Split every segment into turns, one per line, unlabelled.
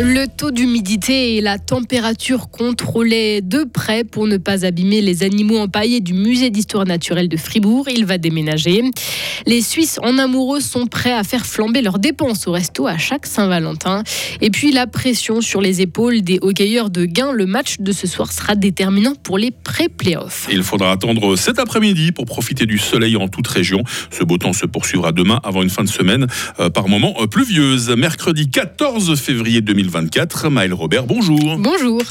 Le taux d'humidité et la température contrôlés de près pour ne pas abîmer les animaux empaillés du musée d'histoire naturelle de Fribourg. Il va déménager. Les Suisses en amoureux sont prêts à faire flamber leurs dépenses au resto à chaque Saint-Valentin. Et puis la pression sur les épaules des hockeyeurs de Gain. Le match de ce soir sera déterminant pour les pré-playoffs.
Il faudra attendre cet après-midi pour profiter du soleil en toute région. Ce beau temps se poursuivra demain avant une fin de semaine euh, par moments euh, pluvieuse. Mercredi 14 février 2020. 2024. Maël Robert, bonjour.
Bonjour.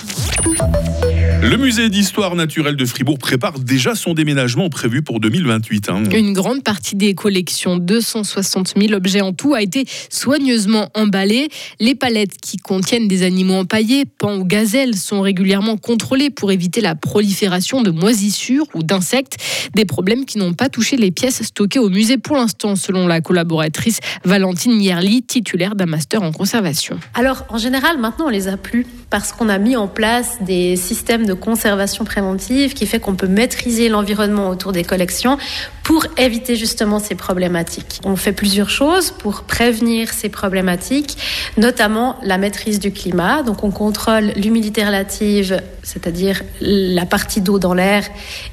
Le musée d'histoire naturelle de Fribourg prépare déjà son déménagement prévu pour 2028. Hein.
Une grande partie des collections, 260 000 objets en tout, a été soigneusement emballée. Les palettes qui contiennent des animaux empaillés, pans ou gazelles, sont régulièrement contrôlées pour éviter la prolifération de moisissures ou d'insectes. Des problèmes qui n'ont pas touché les pièces stockées au musée pour l'instant, selon la collaboratrice Valentine Mierli, titulaire d'un master en conservation.
Alors, en général, maintenant, on les a plus parce qu'on a mis en place des systèmes de conservation préventive qui fait qu'on peut maîtriser l'environnement autour des collections pour éviter justement ces problématiques. On fait plusieurs choses pour prévenir ces problématiques, notamment la maîtrise du climat. Donc on contrôle l'humidité relative, c'est-à-dire la partie d'eau dans l'air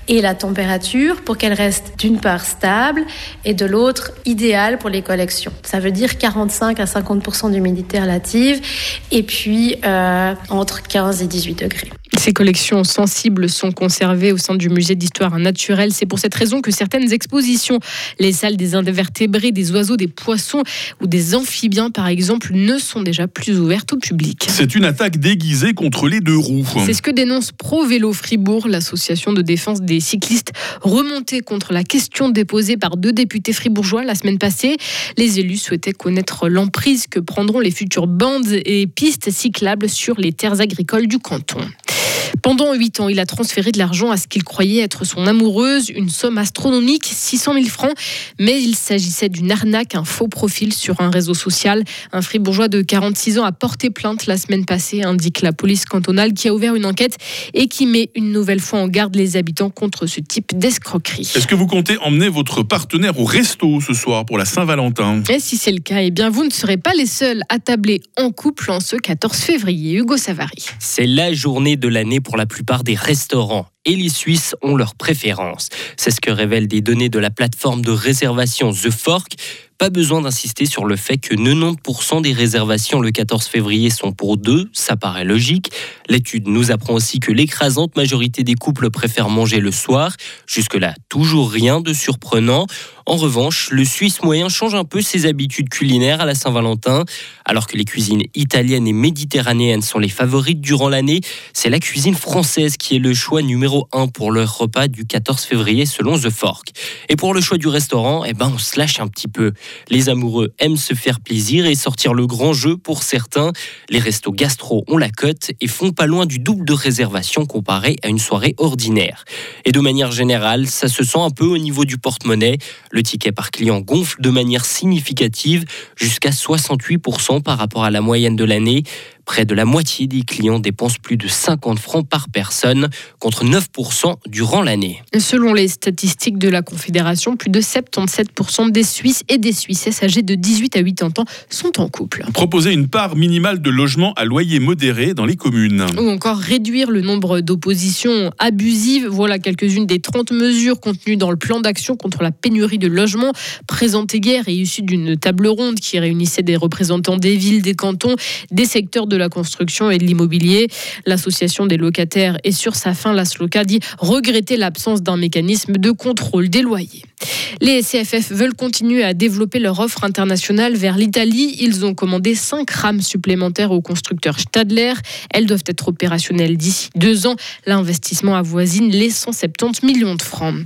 et la température pour qu'elle reste d'une part stable et de l'autre idéale pour les collections. Ça veut dire 45 à 50% d'humidité relative et puis euh, entre 15 et 18 degrés.
Ces collections sensibles sont conservées au sein du musée d'histoire naturelle. C'est pour cette raison que certaines expositions, les salles des invertébrés, des oiseaux, des poissons ou des amphibiens par exemple, ne sont déjà plus ouvertes au public.
C'est une attaque déguisée contre les deux roues.
C'est ce que dénonce Pro Vélo Fribourg, l'association de défense des cyclistes, remontée contre la question déposée par deux députés fribourgeois la semaine passée. Les élus souhaitaient connaître l'emprise que prendront les futures bandes et pistes cyclables sur les terres agricoles du canton. Pendant huit ans, il a transféré de l'argent à ce qu'il croyait être son amoureuse, une somme astronomique, 600 000 francs. Mais il s'agissait d'une arnaque, un faux profil sur un réseau social. Un fribourgeois de 46 ans a porté plainte la semaine passée, indique la police cantonale qui a ouvert une enquête et qui met une nouvelle fois en garde les habitants contre ce type d'escroquerie.
Est-ce que vous comptez emmener votre partenaire au resto ce soir pour la Saint-Valentin?
Et si c'est le cas, eh bien vous ne serez pas les seuls à tabler en couple en ce 14 février. Hugo Savary.
C'est la journée de l'année pour la plupart des restaurants et les Suisses ont leurs préférences. C'est ce que révèlent des données de la plateforme de réservation The Fork. Pas besoin d'insister sur le fait que 90% des réservations le 14 février sont pour deux, ça paraît logique. L'étude nous apprend aussi que l'écrasante majorité des couples préfèrent manger le soir. Jusque-là, toujours rien de surprenant. En revanche, le Suisse moyen change un peu ses habitudes culinaires à la Saint-Valentin. Alors que les cuisines italiennes et méditerranéennes sont les favorites durant l'année, c'est la cuisine française qui est le choix numéro un pour leur repas du 14 février selon The Fork. Et pour le choix du restaurant, eh ben on se lâche un petit peu. Les amoureux aiment se faire plaisir et sortir le grand jeu pour certains. Les restos gastro ont la cote et font pas loin du double de réservation comparé à une soirée ordinaire. Et de manière générale, ça se sent un peu au niveau du porte-monnaie. Le ticket par client gonfle de manière significative, jusqu'à 68% par rapport à la moyenne de l'année. Près de la moitié des clients dépensent plus de 50 francs par personne, contre 9% durant l'année.
Selon les statistiques de la Confédération, plus de 77% des Suisses et des Suissesses âgés de 18 à 80 ans sont en couple.
Proposer une part minimale de logements à loyer modéré dans les communes.
Ou encore réduire le nombre d'oppositions abusives. Voilà quelques-unes des 30 mesures contenues dans le plan d'action contre la pénurie de logements présenté hier et issu d'une table ronde qui réunissait des représentants des villes, des cantons, des secteurs de de la construction et de l'immobilier. L'association des locataires est sur sa fin. L'ASLOCA dit regretter l'absence d'un mécanisme de contrôle des loyers. Les CFF veulent continuer à développer leur offre internationale vers l'Italie. Ils ont commandé 5 rames supplémentaires au constructeur Stadler. Elles doivent être opérationnelles d'ici deux ans. L'investissement avoisine les 170 millions de francs.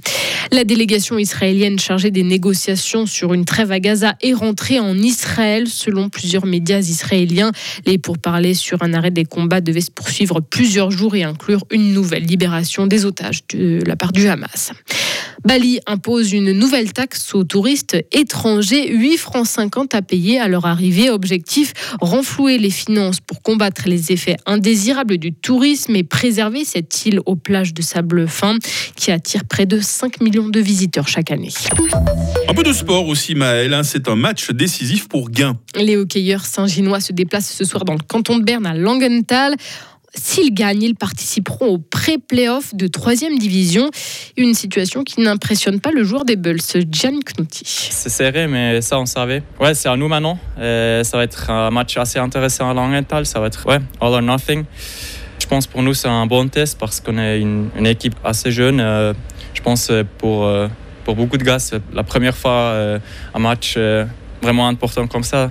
La délégation israélienne chargée des négociations sur une trêve à Gaza est rentrée en Israël, selon plusieurs médias israéliens. Les pourparlers sur un arrêt des combats devaient se poursuivre plusieurs jours et inclure une nouvelle libération des otages de la part du Hamas. Bali impose une nouvelle taxe aux touristes étrangers, 8 francs 50 à payer à leur arrivée. Objectif, renflouer les finances pour combattre les effets indésirables du tourisme et préserver cette île aux plages de sable fin qui attire près de 5 millions de visiteurs chaque année.
Un peu de sport aussi, Maël. Hein. C'est un match décisif pour Gain.
Les hockeyeurs saint-ginois se déplacent ce soir dans le canton de Berne à Langenthal. S'ils gagnent, ils participeront au pré-playoff de 3 division. Une situation qui n'impressionne pas le joueur des Bulls, Gian Knutti.
C'est serré, mais ça, on savait. Ouais, c'est à nous maintenant. Euh, ça va être un match assez intéressant à Langenthal. Ça va être ouais, all or nothing. Je pense pour nous, c'est un bon test parce qu'on est une, équipe assez jeune. Euh, je pense euh, pour, pour beaucoup de gars, c'est la première fois un match vraiment important comme ça.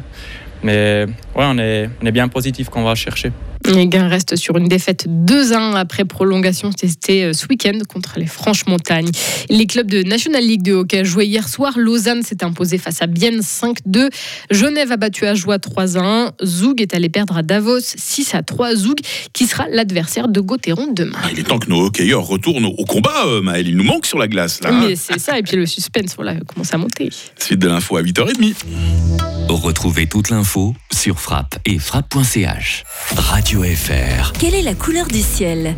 Mais ouais, on est, on est bien positif qu'on va chercher.
Les gains restent sur une défaite 2-1 après prolongation. C'était euh, ce week-end contre les Franches-Montagnes. Les clubs de National League de hockey joué hier soir. Lausanne s'est imposé face à Bienne 5-2. Genève a battu à Joie 3-1. Zoug est allé perdre à Davos 6-3. Zoug qui sera l'adversaire de Gauthieron demain.
Ah, il est temps que nos hockeyeurs retournent au combat, euh, Maël. Il nous manque sur la glace. Là.
Mais c'est ça. Et puis le suspense voilà, commence à monter.
Suite de l'info à 8h30.
Retrouvez toute l'info sur frappe et frappe.ch. Radio
Quelle est la couleur du ciel?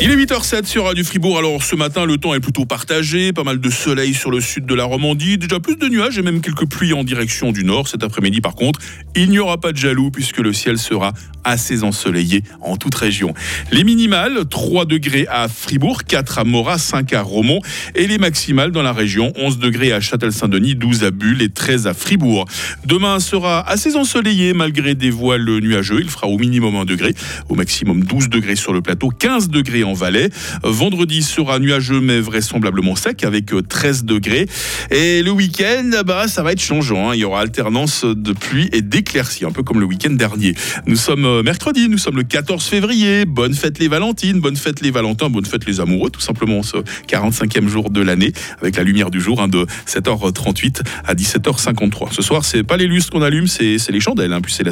Il est 8h07 sur Radio Fribourg. Alors ce matin, le temps est plutôt partagé. Pas mal de soleil sur le sud de la Romandie. Déjà plus de nuages et même quelques pluies en direction du nord. Cet après-midi, par contre, il n'y aura pas de jaloux puisque le ciel sera assez ensoleillé en toute région. Les minimales, 3 degrés à Fribourg, 4 à Morat, 5 à Romont. Et les maximales dans la région, 11 degrés à Châtel-Saint-Denis, 12 à Bulle et 13 à Fribourg. Demain sera assez ensoleillé malgré des voiles nuageux. Il fera au minimum 1 degré, au maximum 12 degrés sur le plateau, 15 degrés en Valais. Vendredi sera nuageux mais vraisemblablement sec avec 13 degrés. Et le week-end, bah, ça va être changeant. Hein. Il y aura alternance de pluie et d'éclaircies, un peu comme le week-end dernier. Nous sommes euh, mercredi, nous sommes le 14 février. Bonne fête les Valentines, bonne fête les Valentins, bonne fête les amoureux, tout simplement ce 45e jour de l'année avec la lumière du jour hein, de 7h38 à 17h53. Ce soir, c'est pas les lustres qu'on allume, c'est les chandelles, hein, puis c'est la